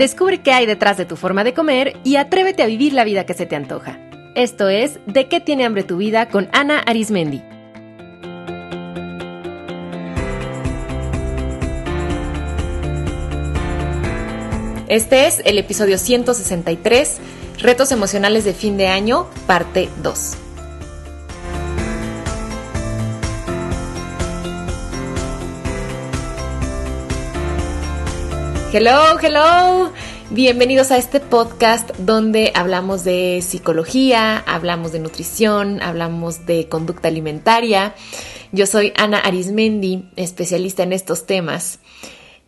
Descubre qué hay detrás de tu forma de comer y atrévete a vivir la vida que se te antoja. Esto es De qué tiene hambre tu vida con Ana Arismendi. Este es el episodio 163, Retos emocionales de fin de año, parte 2. Hello, hello. Bienvenidos a este podcast donde hablamos de psicología, hablamos de nutrición, hablamos de conducta alimentaria. Yo soy Ana Arismendi, especialista en estos temas.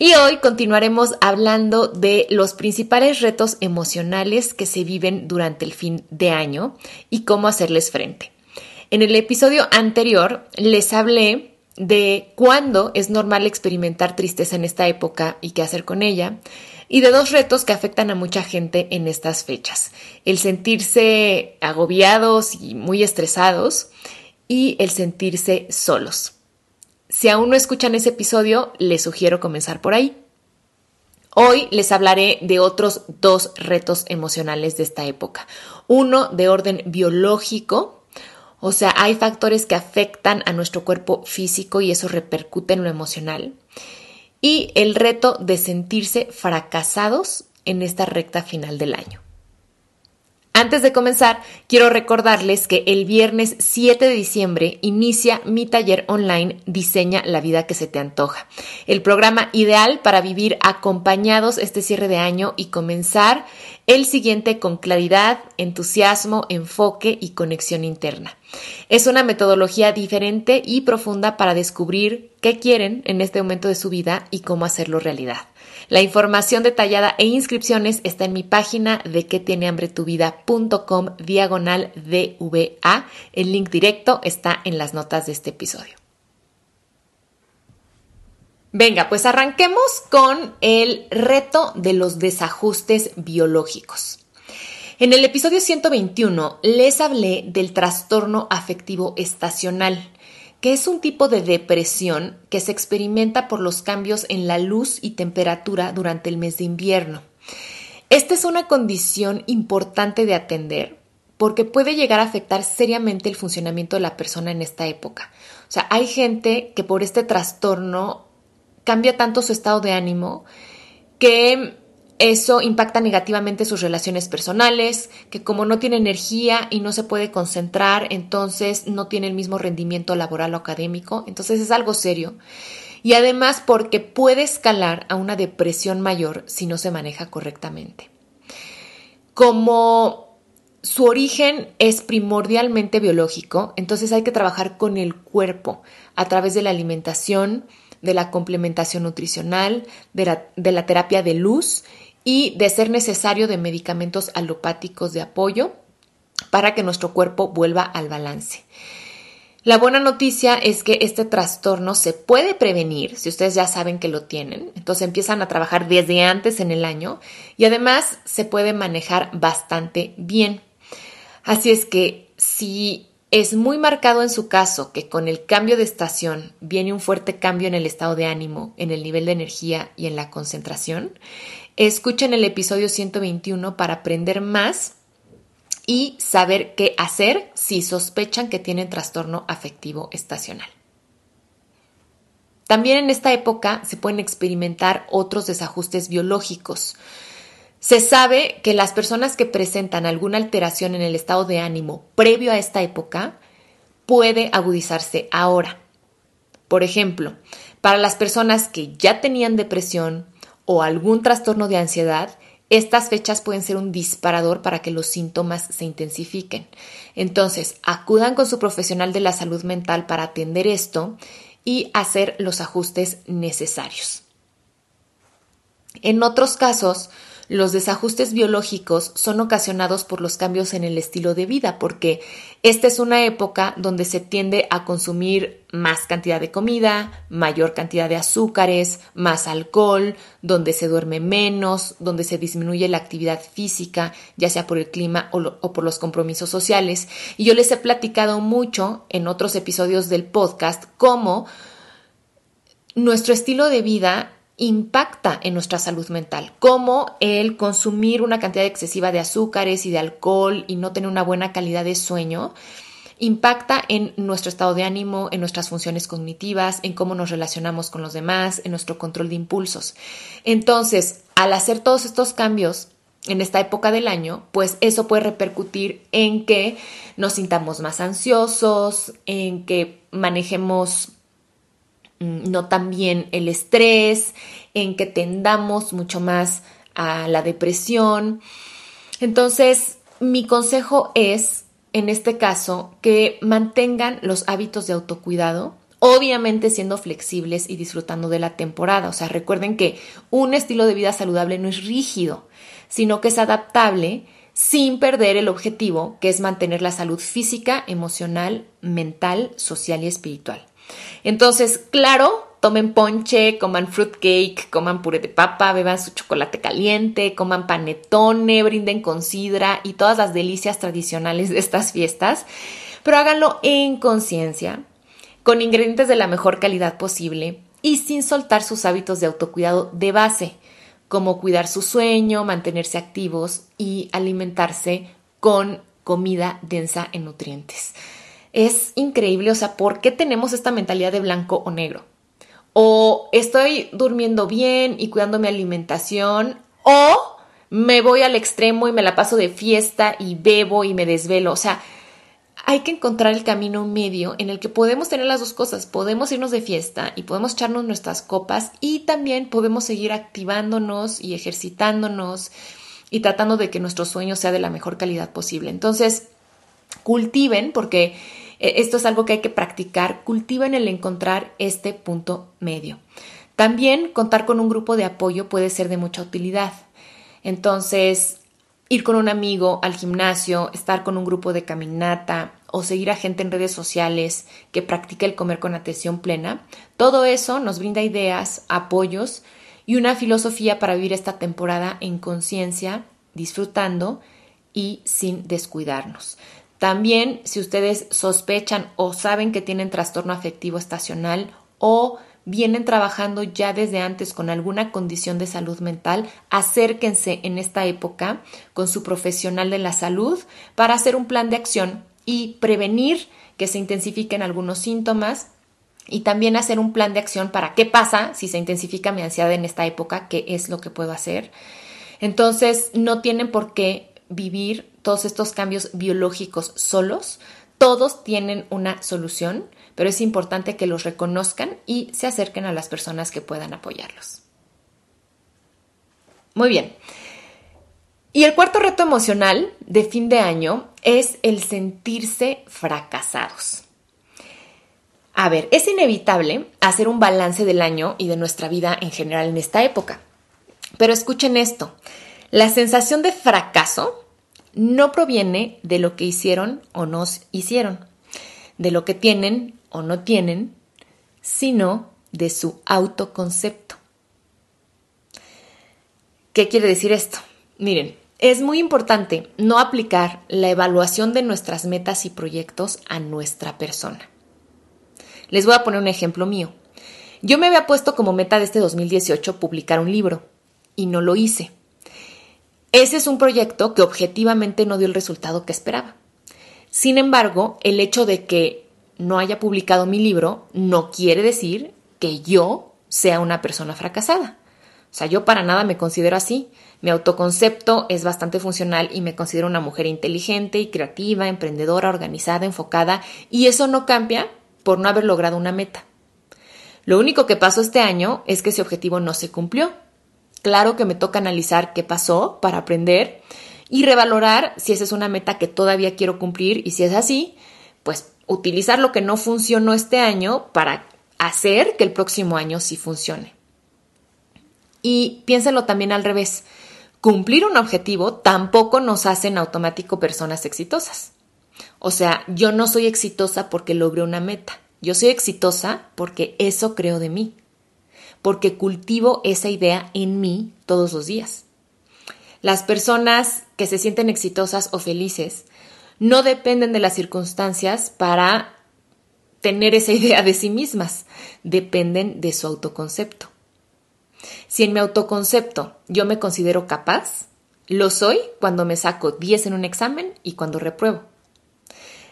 Y hoy continuaremos hablando de los principales retos emocionales que se viven durante el fin de año y cómo hacerles frente. En el episodio anterior les hablé de cuándo es normal experimentar tristeza en esta época y qué hacer con ella, y de dos retos que afectan a mucha gente en estas fechas, el sentirse agobiados y muy estresados y el sentirse solos. Si aún no escuchan ese episodio, les sugiero comenzar por ahí. Hoy les hablaré de otros dos retos emocionales de esta época. Uno de orden biológico, o sea, hay factores que afectan a nuestro cuerpo físico y eso repercute en lo emocional. Y el reto de sentirse fracasados en esta recta final del año. Antes de comenzar, quiero recordarles que el viernes 7 de diciembre inicia mi taller online Diseña la vida que se te antoja, el programa ideal para vivir acompañados este cierre de año y comenzar el siguiente con claridad, entusiasmo, enfoque y conexión interna. Es una metodología diferente y profunda para descubrir qué quieren en este momento de su vida y cómo hacerlo realidad. La información detallada e inscripciones está en mi página de que tiene hambre tu vida.com diagonal DVA. El link directo está en las notas de este episodio. Venga, pues arranquemos con el reto de los desajustes biológicos. En el episodio 121 les hablé del trastorno afectivo estacional que es un tipo de depresión que se experimenta por los cambios en la luz y temperatura durante el mes de invierno. Esta es una condición importante de atender porque puede llegar a afectar seriamente el funcionamiento de la persona en esta época. O sea, hay gente que por este trastorno cambia tanto su estado de ánimo que eso impacta negativamente sus relaciones personales, que como no tiene energía y no se puede concentrar, entonces no tiene el mismo rendimiento laboral o académico, entonces es algo serio. Y además porque puede escalar a una depresión mayor si no se maneja correctamente. Como su origen es primordialmente biológico, entonces hay que trabajar con el cuerpo a través de la alimentación, de la complementación nutricional, de la, terapia de luz y de ser necesario de medicamentos alopáticos de apoyo para que nuestro cuerpo vuelva al balance. La buena noticia es que este trastorno se puede prevenir si ustedes ya saben que lo tienen. Entonces empiezan a trabajar desde antes en el año y además se puede manejar bastante bien. Así es que si es muy marcado en su caso que con el cambio de estación viene un fuerte cambio en el estado de ánimo, en el nivel de energía y en la concentración, Escuchen el episodio 121 para aprender más y saber qué hacer si sospechan que tienen trastorno afectivo estacional. También en esta época se pueden experimentar otros desajustes biológicos. Se sabe que las personas que presentan alguna alteración en el estado de ánimo previo a esta época puede agudizarse ahora. Por ejemplo, para las personas que ya tenían depresión, o algún trastorno de ansiedad, estas fechas pueden ser un disparador para que los síntomas se intensifiquen. Entonces, acudan con su profesional de la salud mental para atender esto y hacer los ajustes necesarios. En otros casos, los desajustes biológicos son ocasionados por los cambios en el estilo de vida, porque esta es una época donde se tiende a consumir más cantidad de comida, mayor cantidad de azúcares, más alcohol, donde se duerme menos, donde se disminuye la actividad física, ya sea por el clima o, o por los compromisos sociales. Y yo les he platicado mucho en otros episodios del podcast cómo nuestro estilo de vida impacta en nuestra salud mental, como el consumir una cantidad excesiva de azúcares y de alcohol y no tener una buena calidad de sueño, impacta en nuestro estado de ánimo, en nuestras funciones cognitivas, en cómo nos relacionamos con los demás, en nuestro control de impulsos. Entonces, al hacer todos estos cambios en esta época del año, pues eso puede repercutir en que nos sintamos más ansiosos, en que manejemos no tan bien el estrés, en que tendamos mucho más a la depresión. Entonces, mi consejo es, en este caso, que mantengan los hábitos de autocuidado, obviamente siendo flexibles y disfrutando de la temporada. O sea, recuerden que un estilo de vida saludable no es rígido, sino que es adaptable sin perder el objetivo, que es mantener la salud física, emocional, mental, social y espiritual. Entonces, claro, tomen ponche, coman fruitcake, coman puré de papa, beban su chocolate caliente, coman panetone, brinden con sidra y todas las delicias tradicionales de estas fiestas, pero háganlo en conciencia, con ingredientes de la mejor calidad posible y sin soltar sus hábitos de autocuidado de base como cuidar su sueño, mantenerse activos y alimentarse con comida densa en nutrientes. Es increíble, o sea, ¿por qué tenemos esta mentalidad de blanco o negro? O estoy durmiendo bien y cuidando mi alimentación, o me voy al extremo y me la paso de fiesta y bebo y me desvelo. O sea, hay que encontrar el camino medio en el que podemos tener las dos cosas. Podemos irnos de fiesta y podemos echarnos nuestras copas y también podemos seguir activándonos y ejercitándonos y tratando de que nuestro sueño sea de la mejor calidad posible. Entonces, cultiven, porque eh, esto es algo que hay que practicar, cultiven el encontrar este punto medio. También contar con un grupo de apoyo puede ser de mucha utilidad. Entonces, ir con un amigo al gimnasio, estar con un grupo de caminata o seguir a gente en redes sociales que practica el comer con atención plena, todo eso nos brinda ideas, apoyos y una filosofía para vivir esta temporada en conciencia, disfrutando y sin descuidarnos. También si ustedes sospechan o saben que tienen trastorno afectivo estacional o vienen trabajando ya desde antes con alguna condición de salud mental, acérquense en esta época con su profesional de la salud para hacer un plan de acción y prevenir que se intensifiquen algunos síntomas y también hacer un plan de acción para qué pasa si se intensifica mi ansiedad en esta época, qué es lo que puedo hacer. Entonces, no tienen por qué vivir todos estos cambios biológicos solos, todos tienen una solución pero es importante que los reconozcan y se acerquen a las personas que puedan apoyarlos. Muy bien. Y el cuarto reto emocional de fin de año es el sentirse fracasados. A ver, es inevitable hacer un balance del año y de nuestra vida en general en esta época. Pero escuchen esto, la sensación de fracaso no proviene de lo que hicieron o nos hicieron, de lo que tienen o no tienen, sino de su autoconcepto. ¿Qué quiere decir esto? Miren, es muy importante no aplicar la evaluación de nuestras metas y proyectos a nuestra persona. Les voy a poner un ejemplo mío. Yo me había puesto como meta de este 2018 publicar un libro y no lo hice. Ese es un proyecto que objetivamente no dio el resultado que esperaba. Sin embargo, el hecho de que no haya publicado mi libro no quiere decir que yo sea una persona fracasada. O sea, yo para nada me considero así. Mi autoconcepto es bastante funcional y me considero una mujer inteligente y creativa, emprendedora, organizada, enfocada, y eso no cambia por no haber logrado una meta. Lo único que pasó este año es que ese objetivo no se cumplió. Claro que me toca analizar qué pasó para aprender y revalorar si esa es una meta que todavía quiero cumplir y si es así, pues utilizar lo que no funcionó este año para hacer que el próximo año sí funcione. Y piénsenlo también al revés. Cumplir un objetivo tampoco nos hace en automático personas exitosas. O sea, yo no soy exitosa porque logré una meta. Yo soy exitosa porque eso creo de mí. Porque cultivo esa idea en mí todos los días. Las personas que se sienten exitosas o felices no dependen de las circunstancias para tener esa idea de sí mismas, dependen de su autoconcepto. Si en mi autoconcepto yo me considero capaz, lo soy cuando me saco 10 en un examen y cuando repruebo.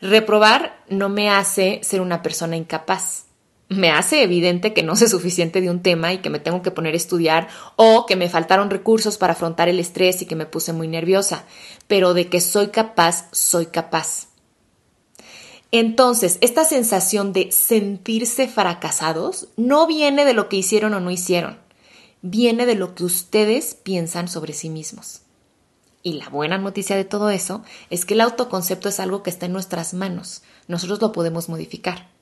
Reprobar no me hace ser una persona incapaz. Me hace evidente que no sé suficiente de un tema y que me tengo que poner a estudiar o que me faltaron recursos para afrontar el estrés y que me puse muy nerviosa, pero de que soy capaz, soy capaz. Entonces, esta sensación de sentirse fracasados no viene de lo que hicieron o no hicieron, viene de lo que ustedes piensan sobre sí mismos. Y la buena noticia de todo eso es que el autoconcepto es algo que está en nuestras manos. Nosotros lo podemos modificar.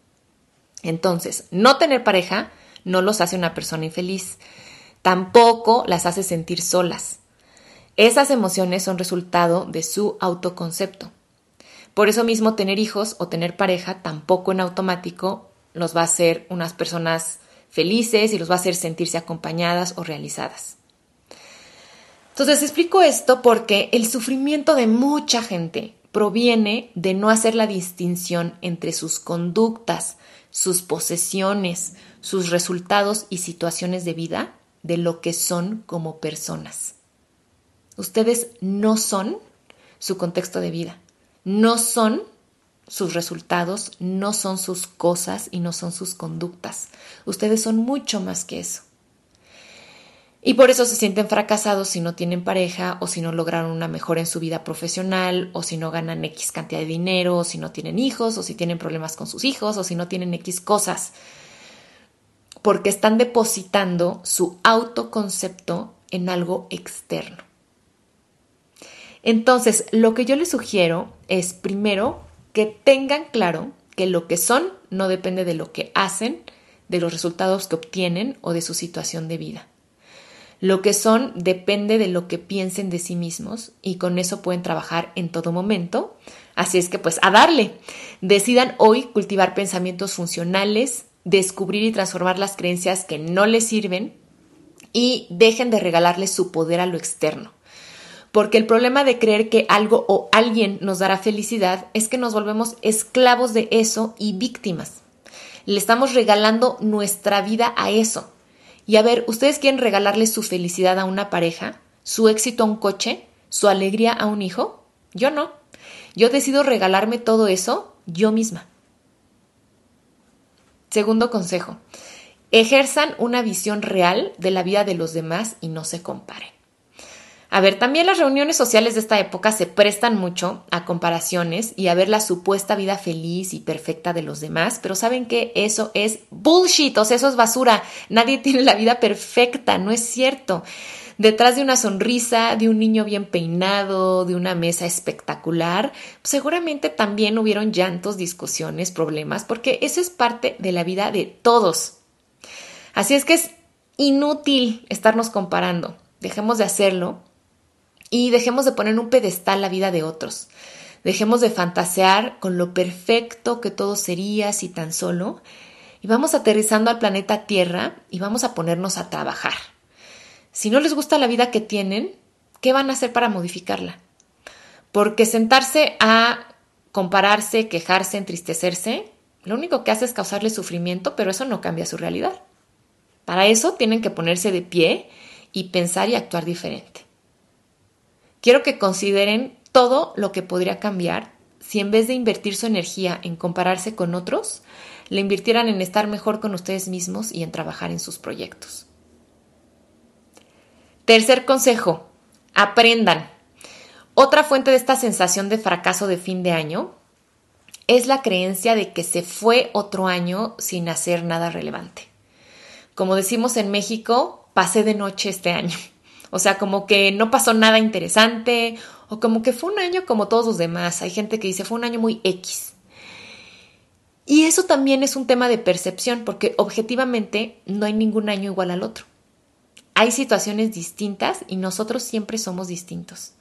Entonces, no tener pareja no los hace una persona infeliz. Tampoco las hace sentir solas. Esas emociones son resultado de su autoconcepto. Por eso mismo tener hijos o tener pareja tampoco en automático los va a hacer unas personas felices y los va a hacer sentirse acompañadas o realizadas. Entonces explico esto porque el sufrimiento de mucha gente proviene de no hacer la distinción entre sus conductas, sus posesiones, sus resultados y situaciones de vida de lo que son como personas. Ustedes no son su contexto de vida, no son sus resultados, no son sus cosas y no son sus conductas. Ustedes son mucho más que eso. Y por eso se sienten fracasados si no tienen pareja o si no lograron una mejora en su vida profesional o si no ganan X cantidad de dinero o si no tienen hijos o si tienen problemas con sus hijos o si no tienen X cosas. Porque están depositando su autoconcepto en algo externo. Entonces, lo que yo les sugiero es primero que tengan claro que lo que son no depende de lo que hacen, de los resultados que obtienen o de su situación de vida. Lo que son depende de lo que piensen de sí mismos y con eso pueden trabajar en todo momento. Así es que pues a darle. Decidan hoy cultivar pensamientos funcionales, descubrir y transformar las creencias que no les sirven y dejen de regalarles su poder a lo externo. Porque el problema de creer que algo o alguien nos dará felicidad es que nos volvemos esclavos de eso y víctimas. Le estamos regalando nuestra vida a eso. Y a ver, ¿ustedes quieren regalarle su felicidad a una pareja, su éxito a un coche, su alegría a un hijo? Yo no. Yo decido regalarme todo eso yo misma. Segundo consejo, ejerzan una visión real de la vida de los demás y no se comparen. A ver, también las reuniones sociales de esta época se prestan mucho a comparaciones y a ver la supuesta vida feliz y perfecta de los demás, pero saben que eso es bullshit, o sea, eso es basura. Nadie tiene la vida perfecta, no es cierto. Detrás de una sonrisa, de un niño bien peinado, de una mesa espectacular, seguramente también hubieron llantos, discusiones, problemas, porque eso es parte de la vida de todos. Así es que es inútil estarnos comparando. Dejemos de hacerlo y dejemos de poner un pedestal la vida de otros. Dejemos de fantasear con lo perfecto que todo sería si tan solo. Y vamos aterrizando al planeta Tierra y vamos a ponernos a trabajar. Si no les gusta la vida que tienen, ¿qué van a hacer para modificarla? Porque sentarse a compararse, quejarse, entristecerse, lo único que hace es causarle sufrimiento, pero eso no cambia su realidad. Para eso tienen que ponerse de pie y pensar y actuar diferente. Quiero que consideren todo lo que podría cambiar si en vez de invertir su energía en compararse con otros, le invirtieran en estar mejor con ustedes mismos y en trabajar en sus proyectos. Tercer consejo, aprendan. Otra fuente de esta sensación de fracaso de fin de año es la creencia de que se fue otro año sin hacer nada relevante. Como decimos en México, pasé de noche este año. O sea, como que no pasó nada interesante o como que fue un año como todos los demás. Hay gente que dice fue un año muy X. Y eso también es un tema de percepción porque objetivamente no hay ningún año igual al otro. Hay situaciones distintas y nosotros siempre somos distintos.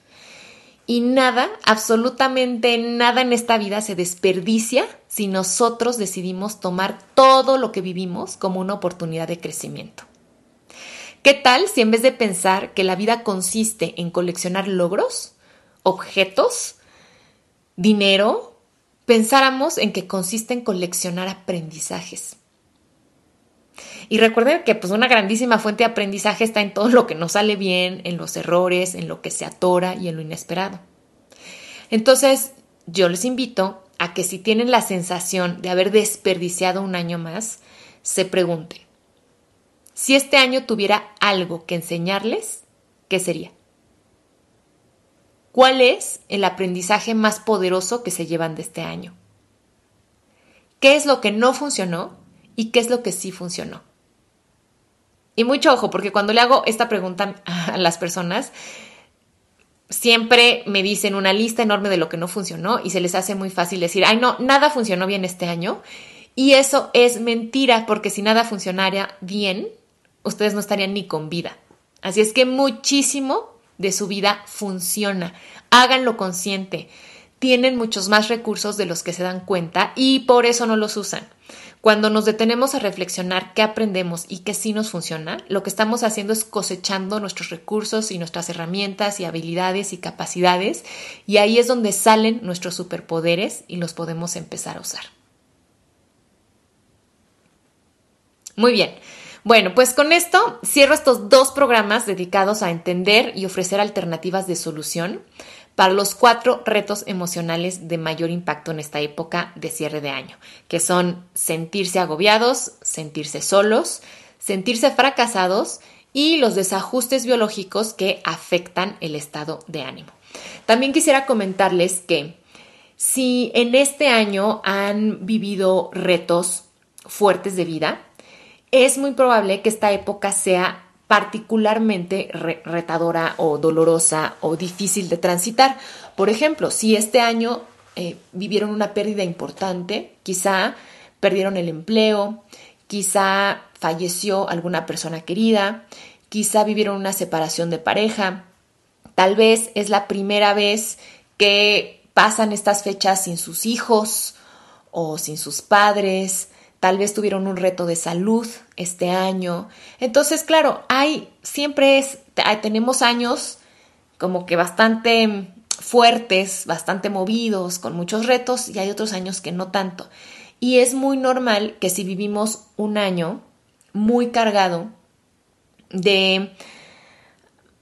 Y nada, absolutamente nada en esta vida se desperdicia si nosotros decidimos tomar todo lo que vivimos como una oportunidad de crecimiento. ¿Qué tal si en vez de pensar que la vida consiste en coleccionar logros, objetos, dinero, pensáramos en que consiste en coleccionar aprendizajes? Y recuerden que pues una grandísima fuente de aprendizaje está en todo lo que no sale bien, en los errores, en lo que se atora y en lo inesperado. Entonces, yo les invito a que si tienen la sensación de haber desperdiciado un año más, se pregunten, si este año tuviera algo que enseñarles, ¿qué sería? ¿Cuál es el aprendizaje más poderoso que se llevan de este año? ¿Qué es lo que no funcionó y qué es lo que sí funcionó? Y mucho ojo, porque cuando le hago esta pregunta a las personas, siempre me dicen una lista enorme de lo que no funcionó y se les hace muy fácil decir, ay no, nada funcionó bien este año. Y eso es mentira, porque si nada funcionara bien, ustedes no estarían ni con vida. Así es que muchísimo de su vida funciona. Háganlo consciente. Tienen muchos más recursos de los que se dan cuenta y por eso no los usan. Cuando nos detenemos a reflexionar qué aprendemos y qué sí nos funciona, lo que estamos haciendo es cosechando nuestros recursos y nuestras herramientas y habilidades y capacidades y ahí es donde salen nuestros superpoderes y los podemos empezar a usar. Muy bien. Bueno, pues con esto cierro estos dos programas dedicados a entender y ofrecer alternativas de solución para los cuatro retos emocionales de mayor impacto en esta época de cierre de año, que son sentirse agobiados, sentirse solos, sentirse fracasados y los desajustes biológicos que afectan el estado de ánimo. También quisiera comentarles que si en este año han vivido retos fuertes de vida, es muy probable que esta época sea particularmente retadora o dolorosa o difícil de transitar. Por ejemplo, si este año eh, vivieron una pérdida importante, quizá perdieron el empleo, quizá falleció alguna persona querida, quizá vivieron una separación de pareja, tal vez es la primera vez que pasan estas fechas sin sus hijos o sin sus padres, tal vez tuvieron un reto de salud este año. Entonces, claro, hay, siempre es, tenemos años como que bastante fuertes, bastante movidos, con muchos retos, y hay otros años que no tanto. Y es muy normal que si vivimos un año muy cargado de,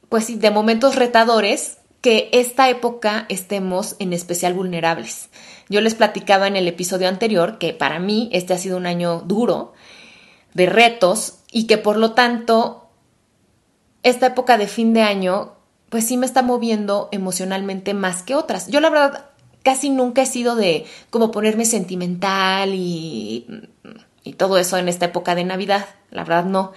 pues de momentos retadores, que esta época estemos en especial vulnerables. Yo les platicaba en el episodio anterior que para mí este ha sido un año duro, de retos, y que por lo tanto esta época de fin de año, pues sí me está moviendo emocionalmente más que otras. Yo la verdad casi nunca he sido de como ponerme sentimental y, y todo eso en esta época de Navidad, la verdad no.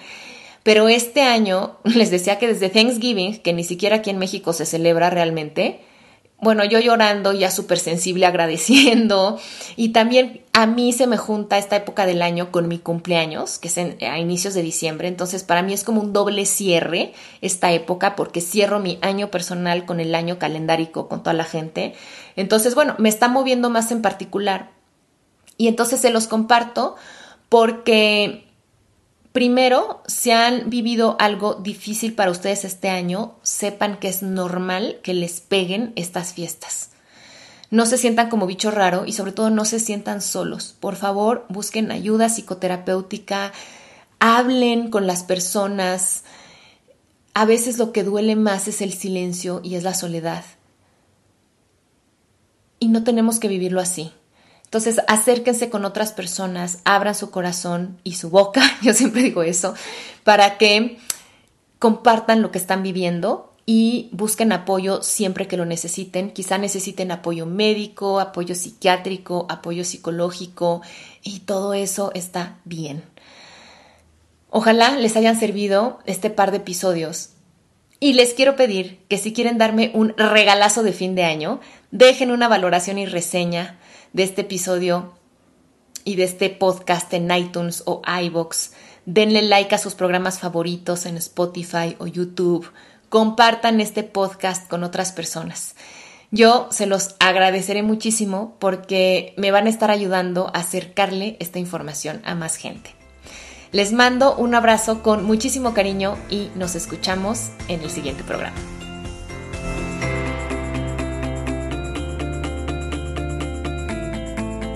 Pero este año les decía que desde Thanksgiving, que ni siquiera aquí en México se celebra realmente, bueno, yo llorando, ya súper sensible, agradeciendo. Y también a mí se me junta esta época del año con mi cumpleaños, que es a inicios de diciembre. Entonces, para mí es como un doble cierre esta época, porque cierro mi año personal con el año calendárico, con toda la gente. Entonces, bueno, me está moviendo más en particular. Y entonces se los comparto porque Primero, si han vivido algo difícil para ustedes este año, sepan que es normal que les peguen estas fiestas. No se sientan como bicho raro y sobre todo no se sientan solos. Por favor, busquen ayuda psicoterapéutica, hablen con las personas. A veces lo que duele más es el silencio y es la soledad. Y no tenemos que vivirlo así. Entonces, acérquense con otras personas, abran su corazón y su boca, yo siempre digo eso, para que compartan lo que están viviendo y busquen apoyo siempre que lo necesiten. Quizá necesiten apoyo médico, apoyo psiquiátrico, apoyo psicológico y todo eso está bien. Ojalá les hayan servido este par de episodios. Y les quiero pedir que si quieren darme un regalazo de fin de año, dejen una valoración y reseña de este episodio y de este podcast en iTunes o iBox. Denle like a sus programas favoritos en Spotify o YouTube. Compartan este podcast con otras personas. Yo se los agradeceré muchísimo porque me van a estar ayudando a acercarle esta información a más gente. Les mando un abrazo con muchísimo cariño y nos escuchamos en el siguiente programa.